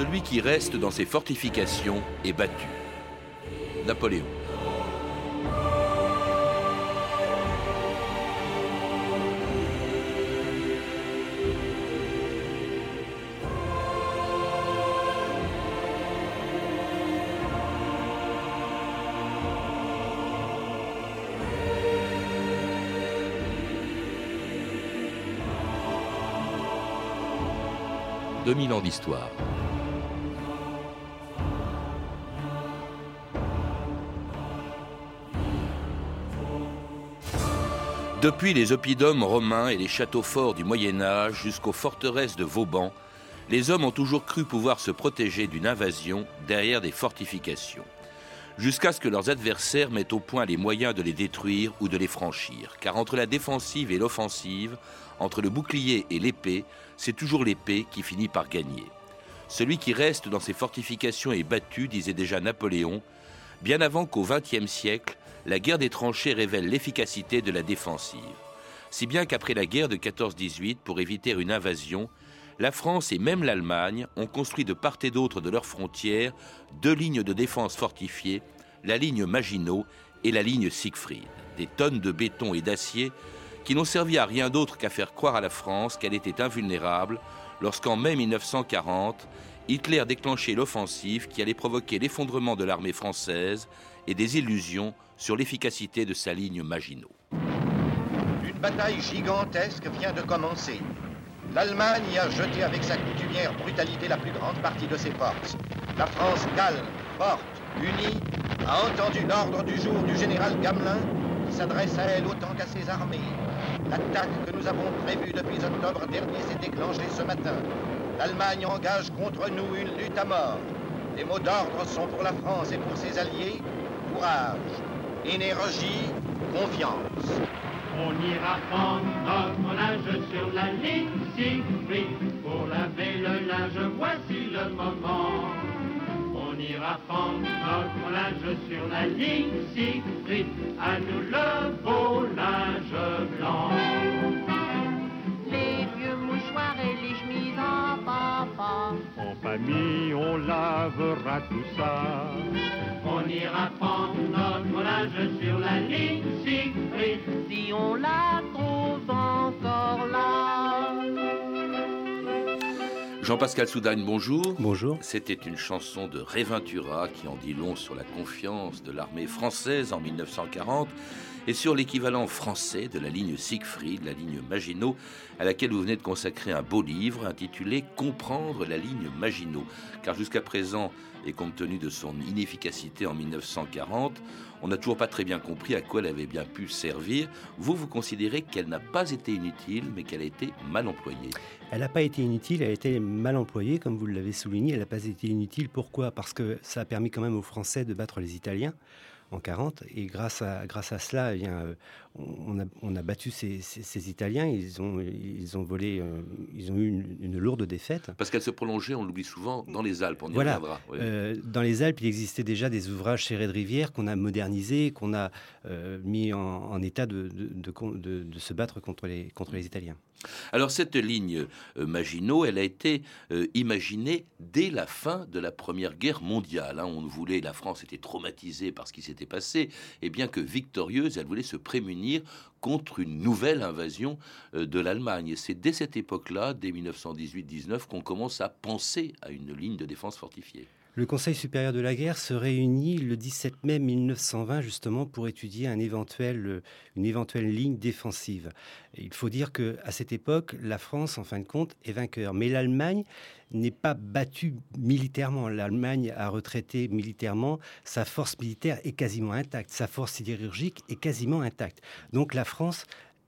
Celui qui reste dans ses fortifications est battu. Napoléon. « 2000 ans d'histoire. Depuis les oppidums romains et les châteaux forts du Moyen Âge jusqu'aux forteresses de Vauban, les hommes ont toujours cru pouvoir se protéger d'une invasion derrière des fortifications, jusqu'à ce que leurs adversaires mettent au point les moyens de les détruire ou de les franchir. Car entre la défensive et l'offensive, entre le bouclier et l'épée, c'est toujours l'épée qui finit par gagner. Celui qui reste dans ses fortifications est battu, disait déjà Napoléon, bien avant qu'au XXe siècle, la guerre des tranchées révèle l'efficacité de la défensive. Si bien qu'après la guerre de 14-18, pour éviter une invasion, la France et même l'Allemagne ont construit de part et d'autre de leurs frontières deux lignes de défense fortifiées, la ligne Maginot et la ligne Siegfried. Des tonnes de béton et d'acier qui n'ont servi à rien d'autre qu'à faire croire à la France qu'elle était invulnérable lorsqu'en mai 1940, Hitler déclenchait l'offensive qui allait provoquer l'effondrement de l'armée française et des illusions sur l'efficacité de sa ligne Maginot. Une bataille gigantesque vient de commencer. L'Allemagne a jeté avec sa coutumière brutalité la plus grande partie de ses forces. La France calme, forte, unie, a entendu l'ordre du jour du général Gamelin qui s'adresse à elle autant qu'à ses armées. L'attaque que nous avons prévue depuis octobre dernier s'est déclenchée ce matin. L'Allemagne engage contre nous une lutte à mort. Les mots d'ordre sont pour la France et pour ses alliés courage, énergie, confiance. On ira prendre notre linge sur la ligne Siegfried pour laver le linge, voici le moment. On ira prendre notre linge sur la ligne Siegfried, à nous le beau linge blanc. Les vieux mouchoirs et les chemises papa. En famille, on lavera tout ça. On ira prendre notre linge sur la ligne Siegfried. Si on la trouve encore là. Jean-Pascal Soudagne, bonjour. Bonjour. C'était une chanson de Réventura qui en dit long sur la confiance de l'armée française en 1940 et sur l'équivalent français de la ligne Siegfried, la ligne Maginot, à laquelle vous venez de consacrer un beau livre intitulé Comprendre la ligne Maginot. Car jusqu'à présent, et compte tenu de son inefficacité en 1940, on n'a toujours pas très bien compris à quoi elle avait bien pu servir. Vous, vous considérez qu'elle n'a pas été inutile, mais qu'elle a été mal employée. Elle n'a pas été inutile, elle a été mal employée, comme vous l'avez souligné. Elle n'a pas été inutile. Pourquoi? Parce que ça a permis quand même aux Français de battre les Italiens en 40 et grâce à grâce à cela eh bien, euh, on, a, on a battu ces, ces, ces, Italiens ils ont ils ont volé euh, ils ont eu une, une lourde défaite parce qu'elle se prolongeait on l'oublie souvent dans les Alpes on y voilà. reviendra oui. euh, dans les Alpes il existait déjà des ouvrages serrés de rivière qu'on a modernisés qu'on a euh, mis en, en état de de, de, de, de, se battre contre les contre les Italiens alors cette ligne Maginot, elle a été imaginée dès la fin de la Première Guerre mondiale. Hein. On voulait, la France était traumatisée par ce qui s'était passé, et bien que victorieuse, elle voulait se prémunir contre une nouvelle invasion euh, de l'Allemagne. C'est dès cette époque-là, dès 1918-19, qu'on commence à penser à une ligne de défense fortifiée. Le Conseil supérieur de la guerre se réunit le 17 mai 1920 justement pour étudier éventuel, une éventuelle ligne défensive. Il faut dire que à cette époque, la France, en fin de compte, est vainqueur, mais l'Allemagne n'est pas battue militairement. L'Allemagne a retraité militairement. Sa force militaire est quasiment intacte. Sa force sidérurgique est quasiment intacte. Donc la France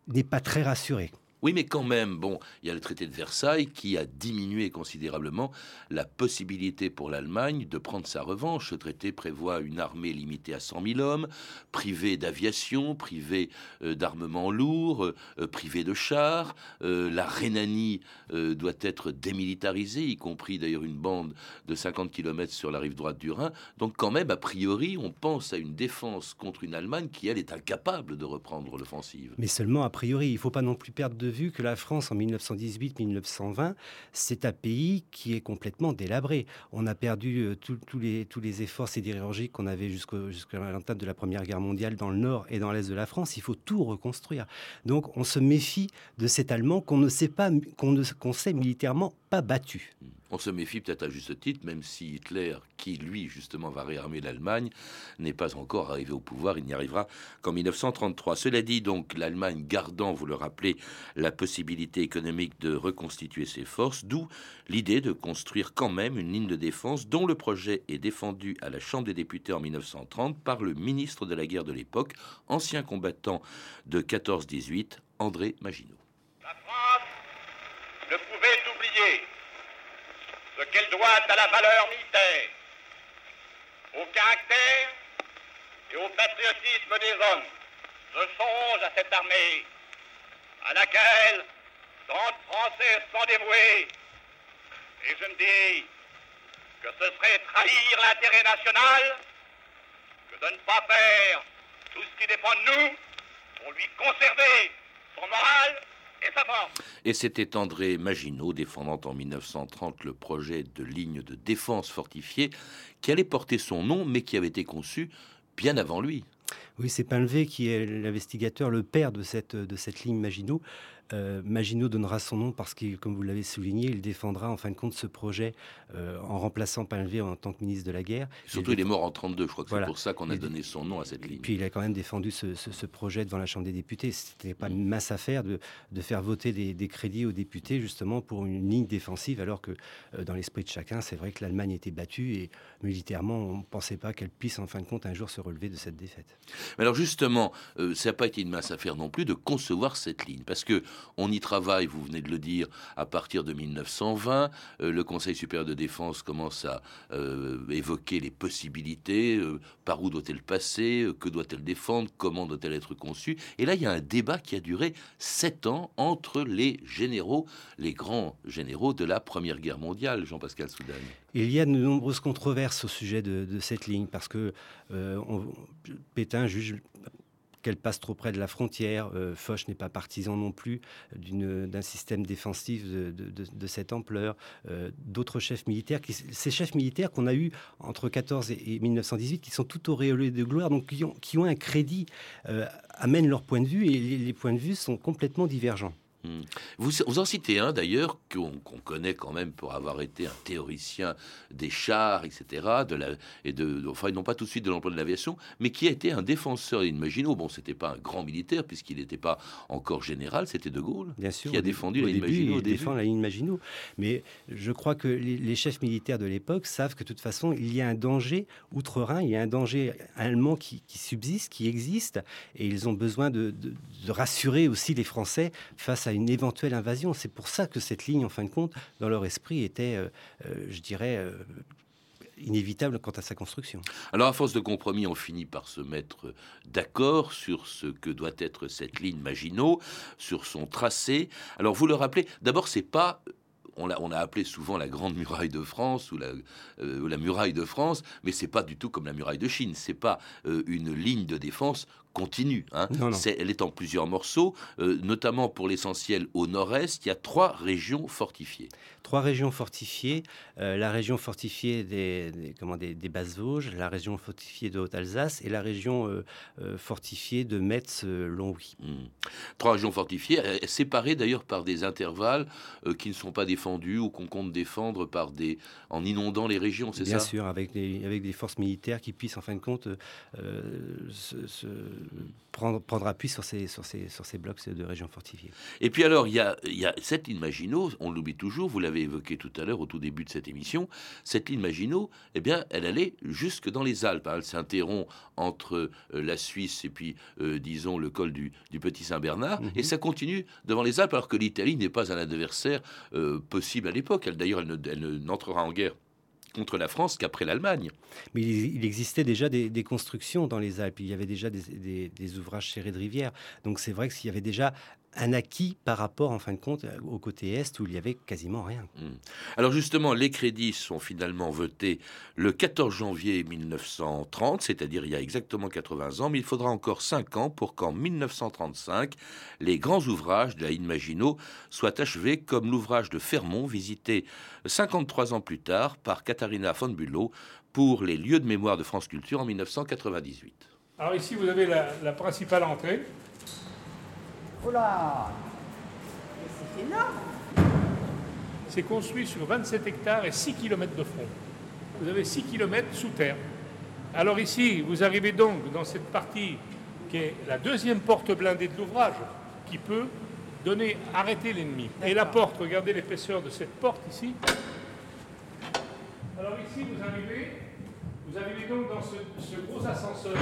n'est pas très rassurée. Oui, mais quand même, bon, il y a le traité de Versailles qui a diminué considérablement la possibilité pour l'Allemagne de prendre sa revanche. Ce traité prévoit une armée limitée à 100 000 hommes, privée d'aviation, privée euh, d'armement lourd, euh, privée de chars. Euh, la Rhénanie doit être démilitarisée, y compris d'ailleurs une bande de 50 km sur la rive droite du Rhin. Donc quand même, a priori, on pense à une défense contre une Allemagne qui, elle, est incapable de reprendre l'offensive. Mais seulement a priori, il ne faut pas non plus perdre de vue que la France en 1918-1920, c'est un pays qui est complètement délabré. On a perdu euh, tous les, tous les efforts sidérurgiques qu'on avait jusqu'à l'entame de la Première Guerre mondiale dans le nord et dans l'est de la France. Il faut tout reconstruire. Donc on se méfie de cet Allemand qu'on ne sait pas, qu'on sait militairement battu. On se méfie peut-être à juste titre, même si Hitler, qui lui justement va réarmer l'Allemagne, n'est pas encore arrivé au pouvoir. Il n'y arrivera qu'en 1933. Cela dit, donc, l'Allemagne gardant, vous le rappelez, la possibilité économique de reconstituer ses forces, d'où l'idée de construire quand même une ligne de défense dont le projet est défendu à la Chambre des députés en 1930 par le ministre de la guerre de l'époque, ancien combattant de 14-18, André Maginot. La France ne pouvait oublier ce qu'elle doit à la valeur militaire, au caractère et au patriotisme des hommes. Je songe à cette armée à laquelle 30 Français sont dévoués et je me dis que ce serait trahir l'intérêt national que de ne pas faire tout ce qui dépend de nous pour lui conserver son moral et c'était André Maginot, défendant en 1930 le projet de ligne de défense fortifiée, qui allait porter son nom, mais qui avait été conçu bien avant lui. Oui, c'est Pinlevé qui est l'investigateur, le père de cette, de cette ligne Maginot. Euh, Maginot donnera son nom parce que, comme vous l'avez souligné, il défendra en fin de compte ce projet euh, en remplaçant Pinlevé en tant que ministre de la guerre. Surtout, il, est mort en 32, je crois que c'est pour ça qu'on a donné son nom à cette ligne. Puis il a quand même défendu ce, projet devant la Chambre des députés. C'était pas une mince affaire de, faire voter des, crédits aux députés justement pour une ligne défensive, alors que euh, dans l'esprit de chacun, c'est vrai que l'Allemagne était battue et militairement, on ne pensait pas qu'elle puisse en fin de compte un jour se relever de cette défaite. Mais alors justement, ça n'a pas été une mince affaire non plus de concevoir cette ligne, parce que on y travaille, vous venez de le dire, à partir de 1920. Euh, le Conseil supérieur de défense commence à euh, évoquer les possibilités. Euh, par où doit-elle passer Que doit-elle défendre Comment doit-elle être conçue Et là, il y a un débat qui a duré sept ans entre les généraux, les grands généraux de la Première Guerre mondiale, Jean-Pascal Soudan. Il y a de nombreuses controverses au sujet de, cette ligne parce que Pétain juge qu'elle passe trop près de la frontière. Euh, Foch n'est pas partisan non plus d'un système défensif de, cette ampleur. Euh, d'autres chefs militaires, ces chefs militaires qu'on a eus entre 14 et, 1918, qui sont tout auréolés de gloire, donc qui ont, un crédit, euh, amènent leur point de vue et les points de vue sont complètement divergents. Hmm. Vous, en citez un d'ailleurs qu'on connaît quand même pour avoir été un théoricien des chars, etc. De la, et de, enfin, non pas tout de suite de l'emploi de l'aviation, mais qui a été un défenseur Maginot. Bon, c'était pas un grand militaire puisqu'il n'était pas encore général, c'était De Gaulle Bien sûr, qui a défendu la ligne Maginot. Il défend la ligne Maginot. Mais je crois que les, chefs militaires de l'époque savent que de toute façon, il y a un danger outre-Rhin, il y a un danger allemand qui, subsiste, qui existe, et ils ont besoin de, de rassurer aussi les Français face à une éventuelle invasion. C'est pour ça que cette ligne, en fin de compte, dans leur esprit, était, euh, euh, je dirais, euh, inévitable quant à sa construction. Alors, à force de compromis, on finit par se mettre d'accord sur ce que doit être cette ligne Maginot, sur son tracé. Alors, vous le rappelez, d'abord, c'est pas on a, appelé souvent la Grande Muraille de France ou la, la Muraille de France, mais c'est pas du tout comme la Muraille de Chine. C'est pas une ligne de défense continue. Hein. elle est en plusieurs morceaux, euh, notamment pour l'essentiel au nord-est. Il y a trois régions fortifiées. Trois régions fortifiées. Euh, la région fortifiée des, des comment, des, basses Vosges, la région fortifiée de Haute-Alsace et la région euh, fortifiée de Metz-Longwy. Hmm. Trois régions fortifiées, séparées d'ailleurs par des intervalles qui ne sont pas défendus ou qu'on compte défendre par des, en inondant les régions, c'est ça? Bien sûr, avec des, avec des forces militaires qui puissent en fin de compte se prendre, prendre appui sur ces, sur, ces, sur ces blocs de régions fortifiées. Et puis alors, il y a, il y a cette ligne Maginot, on l'oublie toujours, vous l'avez évoqué tout à l'heure au tout début de cette émission, cette ligne Maginot, eh bien, elle allait jusque dans les Alpes. Hein. Elle s'interrompt entre euh, la Suisse et puis, euh, disons, le col du, du Petit Saint-Bernard, mhm. et ça continue devant les Alpes, alors que l'Italie n'est pas un adversaire euh, possible à l'époque. Elle, d'ailleurs, elle n'entrera en guerre contre la France qu'après l'Allemagne. Mais il, existait déjà des, constructions dans les Alpes. Il y avait déjà des, ouvrages serrés de rivière. Donc c'est vrai qu'il y avait déjà un acquis par rapport, en fin de compte, au côté Est où il y avait quasiment rien. Hmm. Alors justement, les crédits sont finalement votés le 14 janvier 1930, c'est-à-dire il y a exactement 80 ans, mais il faudra encore 5 ans pour qu'en 1935, les grands ouvrages de la ligne Maginot soient achevés comme l'ouvrage de Fermont, visité 53 ans plus tard par Katharina von Bülow pour les lieux de mémoire de France Culture en 1998. Alors ici, vous avez la, la principale entrée. Oh là C'est énorme C'est construit sur 27 hectares et 6 km de front. Vous avez 6 km sous terre. Alors ici, vous arrivez donc dans cette partie qui est la deuxième porte blindée de l'ouvrage, qui peut donner, arrêter l'ennemi. Et la porte, regardez l'épaisseur de cette porte ici. Alors ici, vous arrivez, vous arrivez donc dans ce, ce gros ascenseur.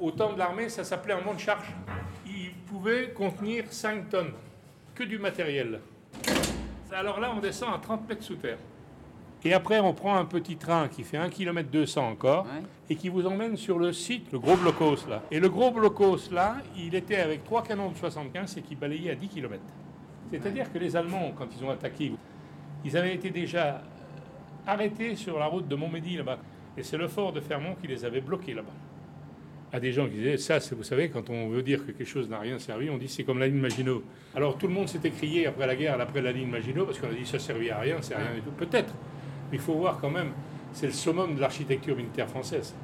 Au temps de l'armée, ça s'appelait un monte charge pouvait contenir 5 tonnes, que du matériel. Alors là, on descend à 30 mètres sous terre. Et après, on prend un petit train qui fait 1 km 200 encore et qui vous emmène sur le site, le gros blocos là. Et le gros blocos là, il était avec trois canons de 75 et qui balayait à 10 km. C'est-à-dire que les Allemands, quand ils ont attaqué, ils avaient été déjà arrêtés sur la route de Montmédy là-bas. Et c'est le fort de Fermont qui les avait bloqués là-bas à des gens qui disaient ça, vous savez, quand on veut dire que quelque chose n'a rien servi, on dit c'est comme la ligne Maginot. Alors tout le monde s'était crié après la guerre, après la ligne Maginot, parce qu'on a dit ça servait à rien, c'est rien du tout. Peut-être, mais il faut voir quand même, c'est le summum de l'architecture militaire française.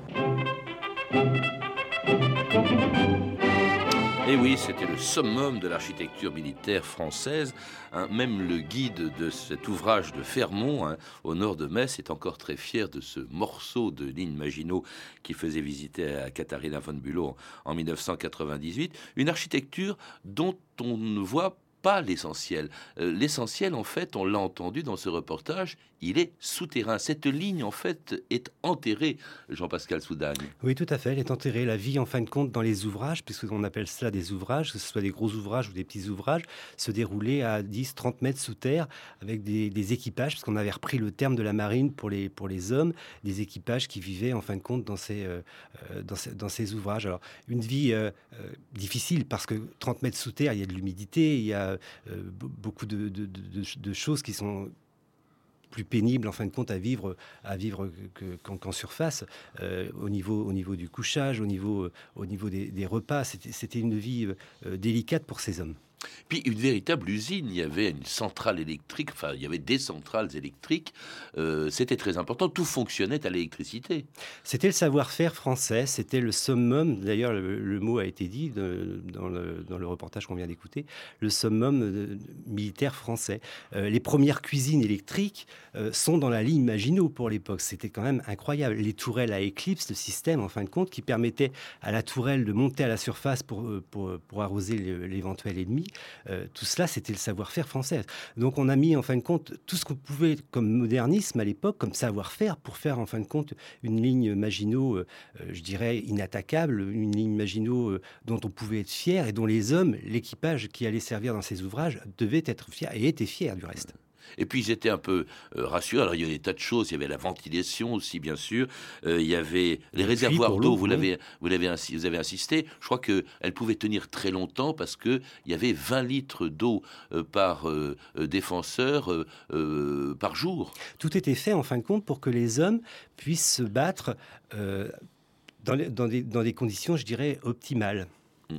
Et eh oui, c'était le summum de l'architecture militaire française. Hein. même le guide de cet ouvrage de Fermont, hein, au nord de Metz, est encore très fier de ce morceau de ligne Maginot qui faisait visiter à Katharina von Bülow en 1998. Une architecture dont on ne voit pas l'essentiel. Euh, l'essentiel, en fait, on l'a entendu dans ce reportage, il est souterrain. Cette ligne, en fait, est enterrée, Jean-Pascal Soudagne. Oui, tout à fait. Elle est enterrée. La vie, en fin de compte, dans les ouvrages, puisqu'on appelle cela des ouvrages, que ce soit des gros ouvrages ou des petits ouvrages, se déroulait à 10, 30 mètres sous terre avec des, équipages, puisqu'on avait repris le terme de la marine pour les, pour les hommes, des équipages qui vivaient, en fin de compte, dans ces, euh, euh, dans ces, ouvrages. Alors, une vie difficile parce que 30 mètres sous terre, il y a de l'humidité, il y a euh, beaucoup de, choses qui sont plus pénibles en fin de compte à vivre à vivre qu'en surface. Euh, au niveau au niveau du couchage au niveau au niveau des, des repas c'était une vie euh, délicate pour ces hommes puis une véritable usine, il y avait une centrale électrique, enfin il y avait des centrales électriques, euh, c'était très important, tout fonctionnait à l'électricité. C'était le savoir-faire français, c'était le summum, d'ailleurs le, mot a été dit dans, le, reportage qu'on vient d'écouter, le summum euh, militaire français. Euh, les premières cuisines électriques sont dans la ligne Maginot pour l'époque, c'était quand même incroyable. Les tourelles à éclipse, le système en fin de compte qui permettait à la tourelle de monter à la surface pour, arroser l'éventuel ennemi. Euh, tout cela, c'était le savoir-faire français. Donc on a mis en fin de compte tout ce qu'on pouvait comme modernisme à l'époque, comme savoir-faire, pour faire en fin de compte une ligne Maginot, euh, euh, je dirais, inattaquable, une ligne Maginot dont on pouvait être fier et dont les hommes, l'équipage qui allait servir dans ces ouvrages, devaient être fiers et étaient fiers du reste. Et puis ils étaient un peu euh, rassurés. Alors il y avait des tas de choses. Il y avait la ventilation aussi, bien sûr. Euh, il y avait les réservoirs d'eau. Vous l'avez, vous l'avez, vous avez insisté. Je crois que elles pouvaient tenir très longtemps parce que il y avait 20 litres d'eau euh, par défenseur par jour. Tout était fait en fin de compte pour que les hommes puissent se battre dans, dans, des, dans, des, conditions, je dirais, optimales. Mmh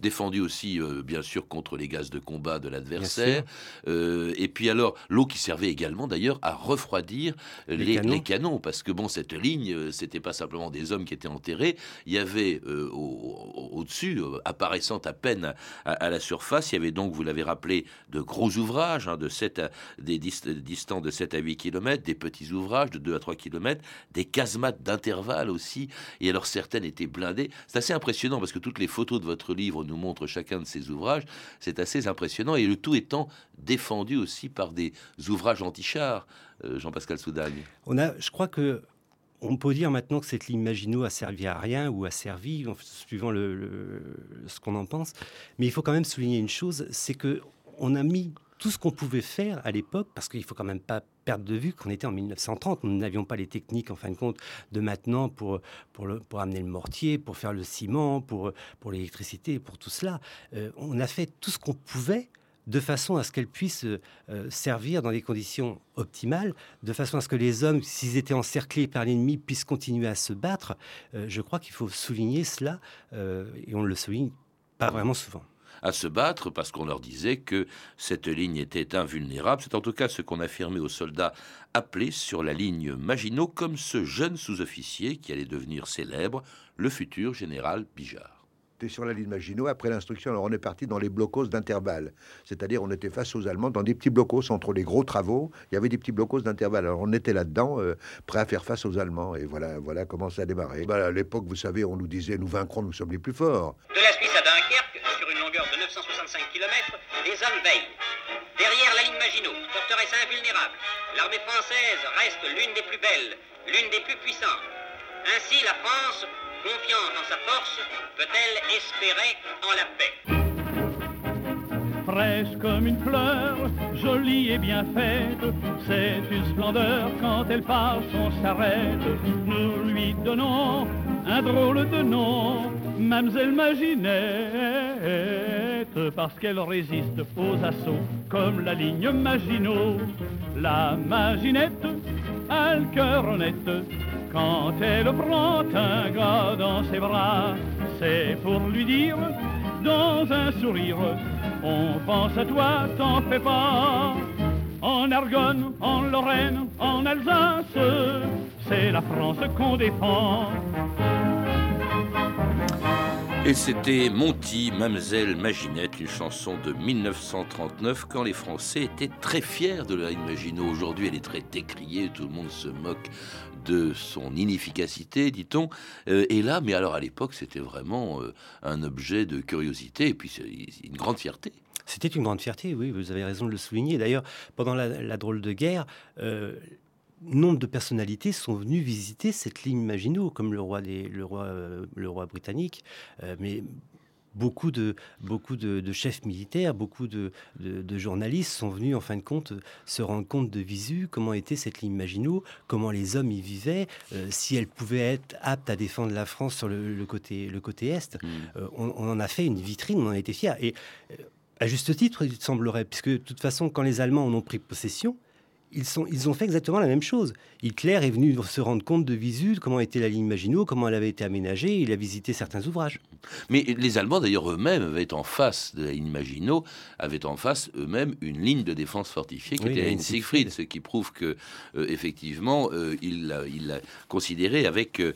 défendu aussi, euh, bien sûr, contre les gaz de combat de l'adversaire. Euh, et puis alors, l'eau qui servait également, d'ailleurs, à refroidir les, canons. parce que bon, cette ligne, euh, c'était pas simplement des hommes qui étaient enterrés. Il y avait au-dessus, apparaissant à peine à, la surface, il y avait donc, vous l'avez rappelé, de gros ouvrages, hein, de 7 des distants de 7 à 8 km, des petits ouvrages de 2 à 3 km, des casemates d'intervalle aussi. Et alors, certaines étaient blindées. C'est assez impressionnant parce que toutes les photos de votre livre nous montre chacun de ses ouvrages, c'est assez impressionnant. Et le tout étant défendu aussi par des ouvrages anti-chars, euh, Jean-Pascal Soudagne. On a, je crois que on peut dire maintenant que cette ligne Maginot a servi à rien ou a servi, suivant le, ce qu'on en pense. Mais il faut quand même souligner une chose, c'est que on a mis tout ce qu'on pouvait faire à l'époque, parce qu'il faut quand même pas perdre de vue qu'on était en 1930. Nous n'avions pas les techniques, en fin de compte, de maintenant pour, pour, amener le mortier, pour faire le ciment, pour, pour l'électricité, pour tout cela. Euh, on a fait tout ce qu'on pouvait de façon à ce qu'elle puisse euh, servir dans des conditions optimales, de façon à ce que les hommes, s'ils étaient encerclés par l'ennemi, puissent continuer à se battre. Euh, je crois qu'il faut souligner cela, euh, et on ne le souligne pas vraiment souvent à se battre parce qu'on leur disait que cette ligne était invulnérable. C'est en tout cas ce qu'on affirmait aux soldats appelés sur la ligne Maginot, comme ce jeune sous-officier qui allait devenir célèbre, le futur général Pijard sur la ligne Maginot. Après l'instruction, alors on est parti dans les blocos d'intervalle. C'est-à-dire, on était face aux Allemands dans des petits blocos entre les gros travaux. Il y avait des petits blocos d'intervalle. Alors, on était là-dedans, euh, prêt à faire face aux Allemands. Et voilà, voilà comment ça a démarré. Bah, à l'époque, vous savez, on nous disait, nous vaincrons, nous sommes les plus forts. De la Suisse à Dunkerque, 965 km, les hommes veillent. Derrière la ligne Maginot, forteresse invulnérable, l'armée française reste l'une des plus belles, l'une des plus puissantes. Ainsi, la France confiante en sa force, peut-elle espérer en la paix? Fraîche comme une fleur, jolie et bien faite, c'est une splendeur quand elle passe, on s'arrête. Nous lui donnons un drôle de nom, Mademoiselle Maginette, parce qu'elle résiste aux assauts comme la ligne Maginot. La Maginette a le cœur honnête quand elle prend un gars dans ses bras, c'est pour lui dire dans un sourire, on pense à toi, t'en fais pas. En Argonne, en Lorraine, en Alsace, c'est la France qu'on défend. Et c'était Monty, Mamselle Maginette, une chanson de 1939 quand les Français étaient très fiers de leur Maginot. Aujourd'hui, elle est très décriée, tout le monde se moque de son inefficacité, dit-on. Euh, et là, mais alors à l'époque, c'était vraiment euh, un objet de curiosité et puis une grande fierté. C'était une grande fierté, oui, vous avez raison de le souligner. D'ailleurs, pendant la, drôle de guerre, euh, nombre de personnalités sont venues visiter cette ligne Maginot, comme le roi, des, le roi, le roi britannique. mais beaucoup de, beaucoup de, chefs militaires, beaucoup de, journalistes sont venus en fin de compte se rendre compte de visu comment était cette ligne Maginot, comment les hommes y vivaient, euh, si elle pouvait être apte à défendre la France sur le, côté, le côté Est. Mmh. Euh, on, en a fait une vitrine, on en a été fiers. Et euh, à juste titre, il semblerait, puisque de toute façon, quand les Allemands en ont pris possession, ils, ont fait exactement la même chose. Hitler est venu se rendre compte de visu comment était la ligne Maginot, comment elle avait été aménagée, il a visité certains ouvrages. Mais les Allemands, d'ailleurs, eux-mêmes avaient en face de la ligne Maginot, avaient en face eux-mêmes une ligne de défense fortifiée qui était la Siegfried, ce qui prouve que, euh, effectivement, euh, il l'a considéré avec, euh,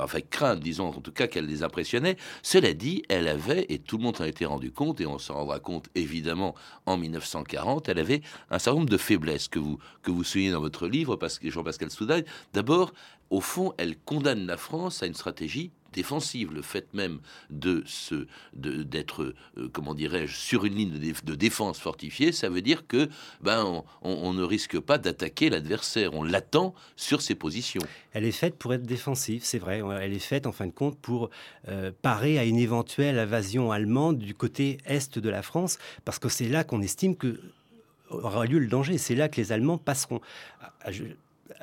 avec crainte, disons en tout cas qu'elle les impressionnait. Cela dit, elle avait, et tout le monde en était rendu compte, et on s'en rendra compte évidemment en 1940, elle avait un certain nombre de faiblesses que vous, que vous soulignez dans votre livre, parce que Jean-Pascal Soudaille. D'abord, au fond, elle condamne la France à une stratégie défensive. Le fait même de se, d'être, euh, comment dirais-je, sur une ligne de, défense fortifiée, ça veut dire que ben on, ne risque pas d'attaquer l'adversaire. On l'attend sur ses positions. Elle est faite pour être défensive, c'est vrai. Elle est faite en fin de compte pour euh, parer à une éventuelle invasion allemande du côté est de la France, parce que c'est là qu'on estime que aura lieu le danger. C'est là que les Allemands passeront.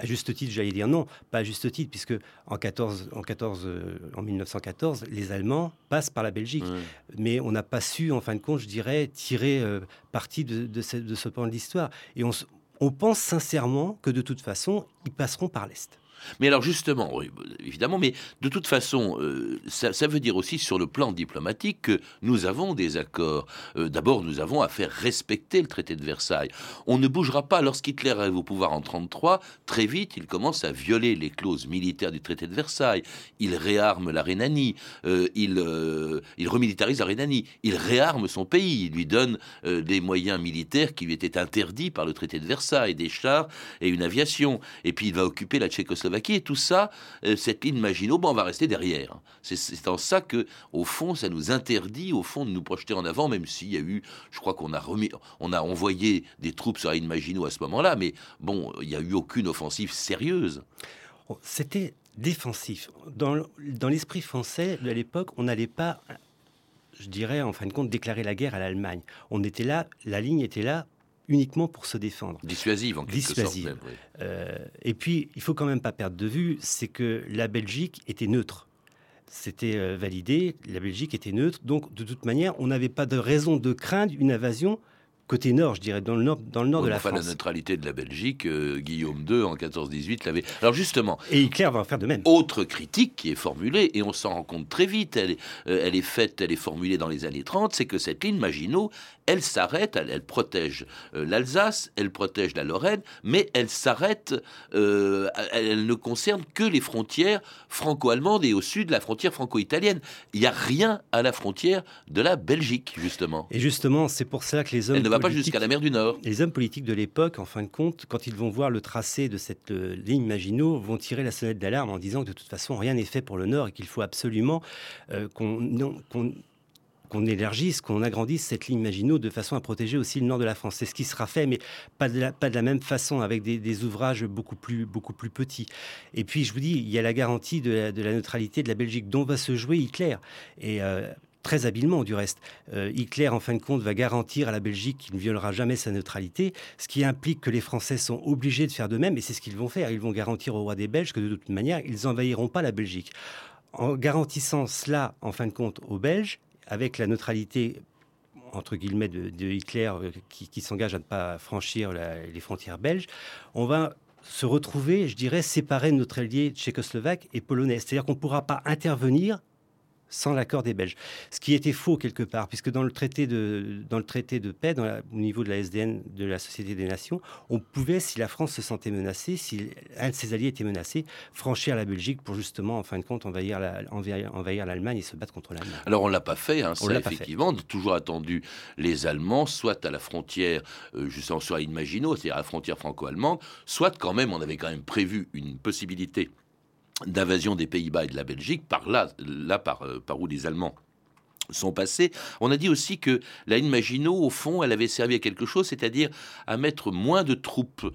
À, juste titre, j'allais dire non, pas à juste titre, puisque en, 14, en, 14, euh, en 1914, les Allemands passent par la Belgique. Mais on n'a pas su, en fin de compte, je dirais, tirer euh, parti de, ce, de, ce, point de l'histoire. Et on, on pense sincèrement que de toute façon, ils passeront par l'Est. Mais alors justement, évidemment, mais de toute façon, euh, ça, veut dire aussi sur le plan diplomatique que nous avons des accords. Euh, d'abord, nous avons à faire respecter le traité de Versailles. On ne bougera pas lorsqu'Hitler arrive au pouvoir en 33. Très vite, il commence à violer les clauses militaires du traité de Versailles. Il réarme la Rhénanie. Euh, il, il remilitarise la Rhénanie. Il réarme son pays. Il lui donne des moyens militaires qui lui étaient interdits par le traité de Versailles, des chars et une aviation. Et puis il va occuper la Tchécoslovaquie et tout ça, euh, cette ligne Maginot, on va rester derrière. C'est en ça que, au fond, ça nous interdit, au fond, de nous projeter en avant, même s'il y a eu, je crois qu'on a remis, on a envoyé des troupes sur la ligne Maginot à ce moment-là, mais bon, il n'y a eu aucune offensive sérieuse. Oh, c'était défensif. Dans, dans l'esprit français de l'époque, on n'allait pas, je dirais, en fin de compte, déclarer la guerre à l'Allemagne. On était là, la ligne était là uniquement pour se défendre. Dissuasive en quelque Dissuasive. sorte. même, oui. Euh, et puis, il faut quand même pas perdre de vue, c'est que la Belgique était neutre. C'était euh, validé, la Belgique était neutre, donc de toute manière, on n'avait pas de raison de craindre une invasion côté nord, je dirais, dans le nord, dans le nord de la enfin, France. la neutralité de la Belgique, euh, Guillaume II en 14-18 l'avait. Alors justement, Et Hitler va en faire de même. autre critique qui est formulée, et on s'en rend compte très vite, elle est, euh, elle est faite, elle est formulée dans les années 30, c'est que cette ligne Maginot, elle s'arrête, elle, elle protège euh, l'Alsace, elle protège la Lorraine, mais elle s'arrête, elle, elle ne concerne que les frontières franco-allemandes et au sud la frontière franco-italienne. Il n'y a rien à la frontière de la Belgique, justement. Et justement, c'est pour ça que les hommes Elle ne va pas jusqu'à la mer du Nord. Les hommes politiques de l'époque, en fin de compte, quand ils vont voir le tracé de cette euh, ligne Maginot, vont tirer la sonnette d'alarme en disant que de toute façon, rien n'est fait pour le Nord et qu'il faut absolument euh, qu'on qu'on- qu'on élargisse, qu'on agrandisse cette ligne Maginot de façon à protéger aussi le nord de la France. C'est ce qui sera fait, mais pas de la, pas de la même façon, avec des, des ouvrages beaucoup plus, beaucoup plus petits. Et puis, je vous dis, il y a la garantie de la, de la neutralité de la Belgique, dont va se jouer Hitler. Et euh, très habilement du reste. Euh, Hitler, en fin de compte, va garantir à la Belgique qu'il ne violera jamais sa neutralité, ce qui implique que les Français sont obligés de faire de même, et c'est ce qu'ils vont faire. Ils vont garantir au roi des Belges que de toute manière, ils n'envahiront pas la Belgique. En garantissant cela, en fin de compte, aux Belges, avec la neutralité entre guillemets de, de Hitler euh, qui, s'engage à ne pas franchir les frontières belges, on va se retrouver, je dirais, séparés de notre allié tchécoslovaque et polonais. C'est-à-dire qu'on ne pourra pas intervenir sans l'accord des Belges. Ce qui était faux quelque part, puisque dans le traité de, dans le traité de paix, dans la- au niveau de la SDN, de la Société des Nations, on pouvait, si la France se sentait menacée, si un de ses alliés était menacé, franchir la Belgique pour justement, en fin de compte, envahir la- envahir envahir l'Allemagne et se battre contre l'Allemagne. Alors on l'a pas fait, hein, On ça fait. effectivement, on a toujours attendu les Allemands, soit à la frontière, euh, justement, soit à Maginot, c'est-à-dire à la frontière franco-allemande, soit quand même, on avait quand même prévu une possibilité d'invasion des Pays-Bas et de la Belgique, par là, là par, euh, par où les Allemands sont passés. On a dit aussi que la ligne Maginot, au fond, elle avait servi à quelque chose, c'est-à-dire à mettre moins de troupes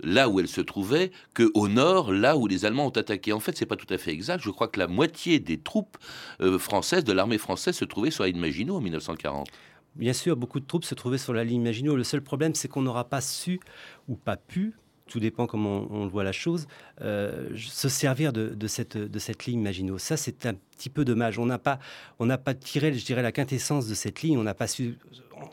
là où elle se trouvait que au nord, là où les Allemands ont attaqué. En fait, c'est pas tout à fait exact. Je crois que la moitié des troupes euh, françaises, de l'armée française, se trouvait sur la ligne Maginot en 1940. Bien sûr, beaucoup de troupes se trouvaient sur la ligne Maginot. Le seul problème, c'est qu'on n'aura pas su ou pas pu, tout dépend comment on, voit la chose, euh, se servir de, cette, ligne Maginot. Ça, c'est un petit peu dommage. On n'a pas, pas tiré, je dirais, la quintessence de cette ligne. On n'a pas su,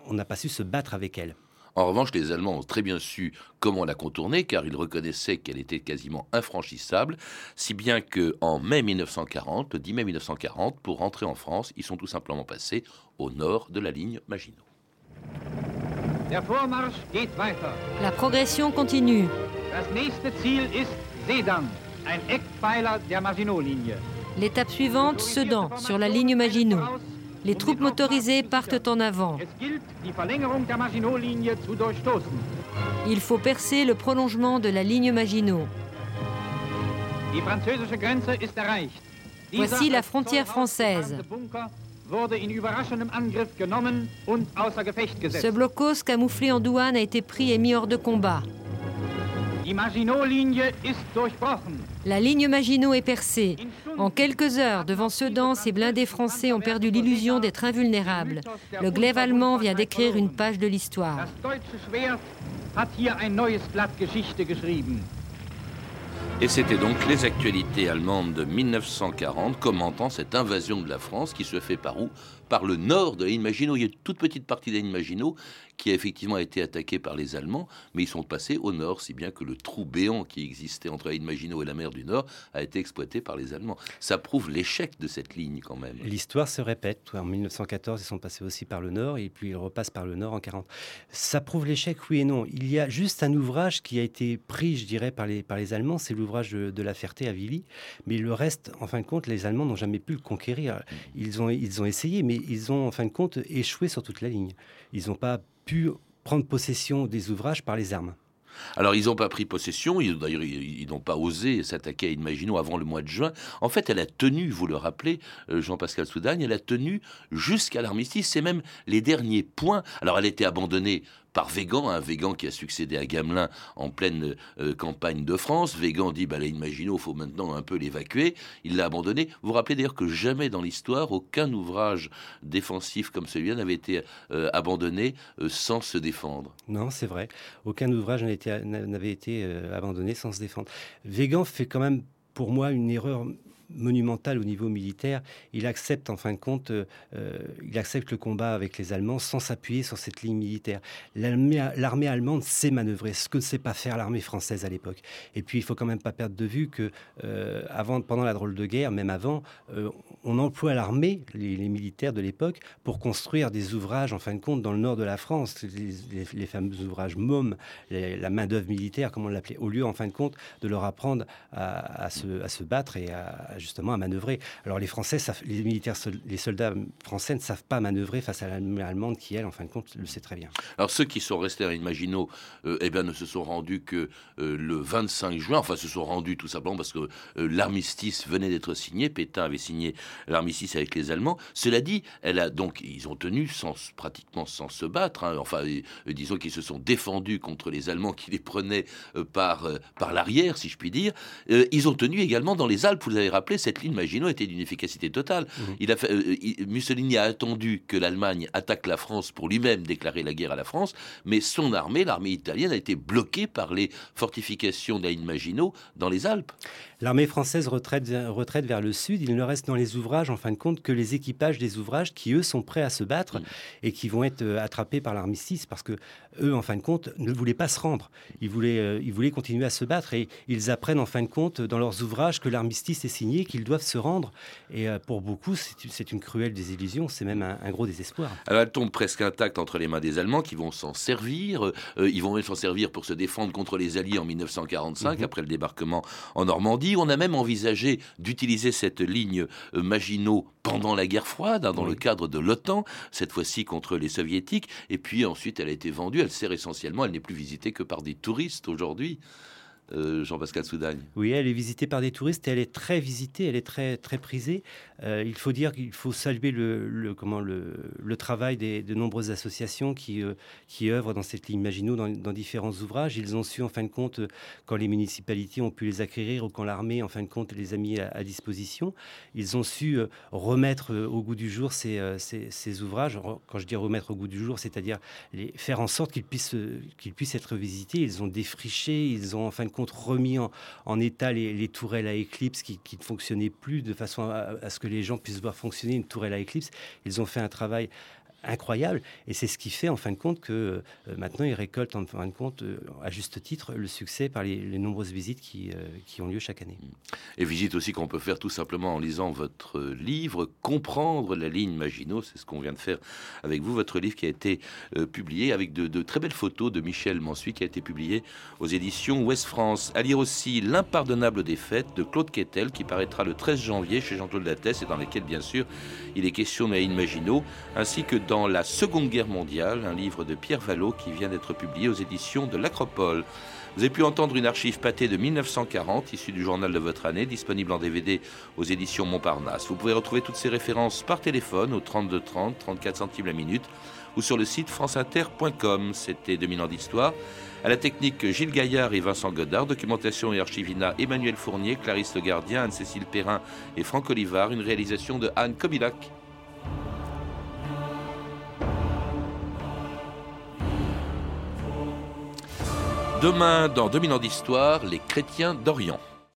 on n'a pas su se battre avec elle. En revanche, les Allemands ont très bien su comment la contourner, car ils reconnaissaient qu'elle était quasiment infranchissable, si bien que en mai 1940, le 10 mai 1940, pour rentrer en France, ils sont tout simplement passés au nord de la ligne Maginot. La progression continue. L'étape suivante, Sedan, sur la ligne Maginot. Les troupes motorisées partent en avant. Il faut percer le prolongement de la ligne Maginot. Voici la frontière française. Ce blocos camouflé en douane a été pris et mis hors de combat. La ligne Maginot est percée. En quelques heures, devant Sedan, ces blindés français ont perdu l'illusion d'être invulnérables. Le glaive allemand vient d'écrire une page de l'histoire. Et c'était donc les actualités allemandes de 1940 commentant cette invasion de la France qui se fait par où? Par le nord de Maginot. Il y a une toute petite partie de qui a effectivement été attaquée par les Allemands, mais ils sont passés au nord, si bien que le trou béant qui existait entre ligne Maginot et la mer du Nord a été exploité par les Allemands. Ça prouve l'échec de cette ligne quand même. L'histoire se répète. En 1914, ils sont passés aussi par le nord et puis ils repassent par le nord en 40. Ça prouve l'échec, oui et non. Il y a juste un ouvrage qui a été pris, je dirais, par les, par les Allemands, c'est l'ouvrage de, de La Ferté à Villy. Mais le reste, en fin de compte, les Allemands n'ont jamais pu le conquérir. Ils ont, ils ont essayé, mais ils ont, en fin de compte, échoué sur toute la ligne. Ils n'ont pas pu prendre possession des ouvrages par les armes. Alors, ils n'ont pas pris possession, d'ailleurs, ils, n'ont pas osé s'attaquer à Imagino avant le mois de juin. En fait, elle a tenu, vous le rappelez, euh, Jean-Pascal Soudagne, elle a tenu jusqu'à l'armistice. C'est même les derniers points. Alors, elle a été abandonnée par Végan, un Végan qui a succédé à Gamelin en pleine euh, campagne de France. Végan dit bah, Maginot, il faut maintenant un peu l'évacuer. Il l'a abandonné. Vous vous rappelez d'ailleurs que jamais dans l'histoire, aucun ouvrage défensif comme celui-là n'avait été euh, abandonné euh, sans se défendre. Non, c'est vrai. Aucun ouvrage n'avait été, abandonné sans se défendre. Végan fait quand même pour moi une erreur monumental au niveau militaire. Il accepte en fin de compte, euh, euh, il accepte le combat avec les Allemands sans s'appuyer sur cette ligne militaire. L'armée allemande sait manœuvrer, ce que ne sait pas faire l'armée française à l'époque. Et puis il faut quand même pas perdre de vue que euh, avant, pendant la drôle de guerre, même avant, on emploie l'armée, les, militaires de l'époque, pour construire des ouvrages en fin de compte dans le nord de la France, les, fameux ouvrages MOM, la main d'œuvre militaire, comme on l'appelait, au lieu en fin de compte de leur apprendre à se, battre et à, justement à manœuvrer. Alors les Français, les militaires, les soldats français ne savent pas manœuvrer face à l'armée allemande qui, elle, en fin de compte, le sait très bien. Alors ceux qui sont restés à Maginot, euh, eh bien, ne se sont rendus que euh, le 25 juin, enfin se sont rendus tout simplement parce que euh, l'armistice venait d'être signé, Pétain avait signé l'armistice avec les Allemands. Cela dit, elle a donc, ils ont tenu sans, pratiquement sans se battre, hein. enfin disons qu'ils se sont défendus contre les Allemands qui les prenaient par, par l'arrière, si je puis dire. ils ont tenu également dans les Alpes, vous avez rappelé, cette ligne Maginot était d'une efficacité totale. Il a fait, euh, Mussolini a attendu que l'Allemagne attaque la France pour lui-même déclarer la guerre à la France, mais son armée, l'armée italienne, a été bloquée par les fortifications de la ligne Maginot dans les Alpes. L'armée française retraite, retraite vers le sud. Il ne reste dans les ouvrages, en fin de compte, que les équipages des ouvrages qui, eux, sont prêts à se battre et qui vont être euh, attrapés par l'armistice parce que eux, en fin de compte, ne voulaient pas se rendre. Ils voulaient, euh, ils voulaient continuer à se battre et ils apprennent, en fin de compte, dans leurs ouvrages que l'armistice est signé, qu'ils doivent se rendre. Et euh, pour beaucoup, c'est une cruelle désillusion, c'est même un, gros désespoir. Alors, elle tombe presque intacte entre les mains des Allemands qui vont s'en servir. ils vont même s'en servir pour se défendre contre les Alliés en 1945, mm-hmm. après le débarquement en Normandie. On a même envisagé d'utiliser cette ligne euh, Maginot pendant la guerre froide, hein, dans le cadre de l'OTAN, cette fois-ci contre les soviétiques. Et puis ensuite, elle a été vendue. Elle sert essentiellement, elle n'est plus visitée que par des touristes aujourd'hui. Euh, Jean-Pascal Soudagne. Oui, elle est visitée par des touristes elle est très visitée, elle est très, très prisée. Euh, il faut dire qu'il faut saluer le, comment, le, travail des, de nombreuses associations qui, euh, qui œuvrent dans cette ligne Maginot dans, dans, différents ouvrages. Ils ont su, en fin de compte, quand les municipalités ont pu les acquérir ou quand l'armée, en fin de compte, les a mis à, disposition, ils ont su remettre au goût du jour ces, ces, ces, ouvrages. Quand je dis remettre au goût du jour, c'est-à-dire les, faire en sorte qu'ils puissent, qu'ils puissent être visités. Ils ont défriché, ils ont, en fin de compte, remis en, état les, tourelles à éclipse qui, ne fonctionnaient plus de façon à, à, ce que les gens puissent voir fonctionner une tourelle à éclipse. Ils ont fait un travail incroyable. Et c'est ce qui fait, en fin de compte, que euh, maintenant, ils récoltent, en fin de compte, euh, à juste titre, le succès par les, nombreuses visites qui, euh, qui, ont lieu chaque année. Et visite aussi qu'on peut faire tout simplement en lisant votre livre, Comprendre la ligne Maginot. C'est ce qu'on vient de faire avec vous. Votre livre qui a été publié avec de, très belles photos de Michel Mansuy, qui a été publié aux éditions Ouest France. À lire aussi L'impardonnable défaite de Claude Quetel, qui paraîtra le 13 janvier chez Jean-Claude Lattès, et dans lequel, bien sûr, il est question de la ligne Maginot, ainsi que dans la Seconde Guerre mondiale, un livre de Pierre Vallot qui vient d'être publié aux éditions de l'Acropole. Vous avez pu entendre une archive pâtée de 1940, issue du journal de votre année, disponible en DVD aux éditions Montparnasse. Vous pouvez retrouver toutes ces références par téléphone au 32 30, 34 centimes la minute, ou sur le site franceinter.com. C'était 2000 ans d'histoire. À la technique, Gilles Gaillard et Vincent Godard. Documentation et archivina, Emmanuel Fournier, Clarisse Le Gardien, Anne-Cécile Perrin et Franck Olivard. Une réalisation de Anne Kobilac. Demain, dans 2000 ans d'histoire, les chrétiens d'Orient.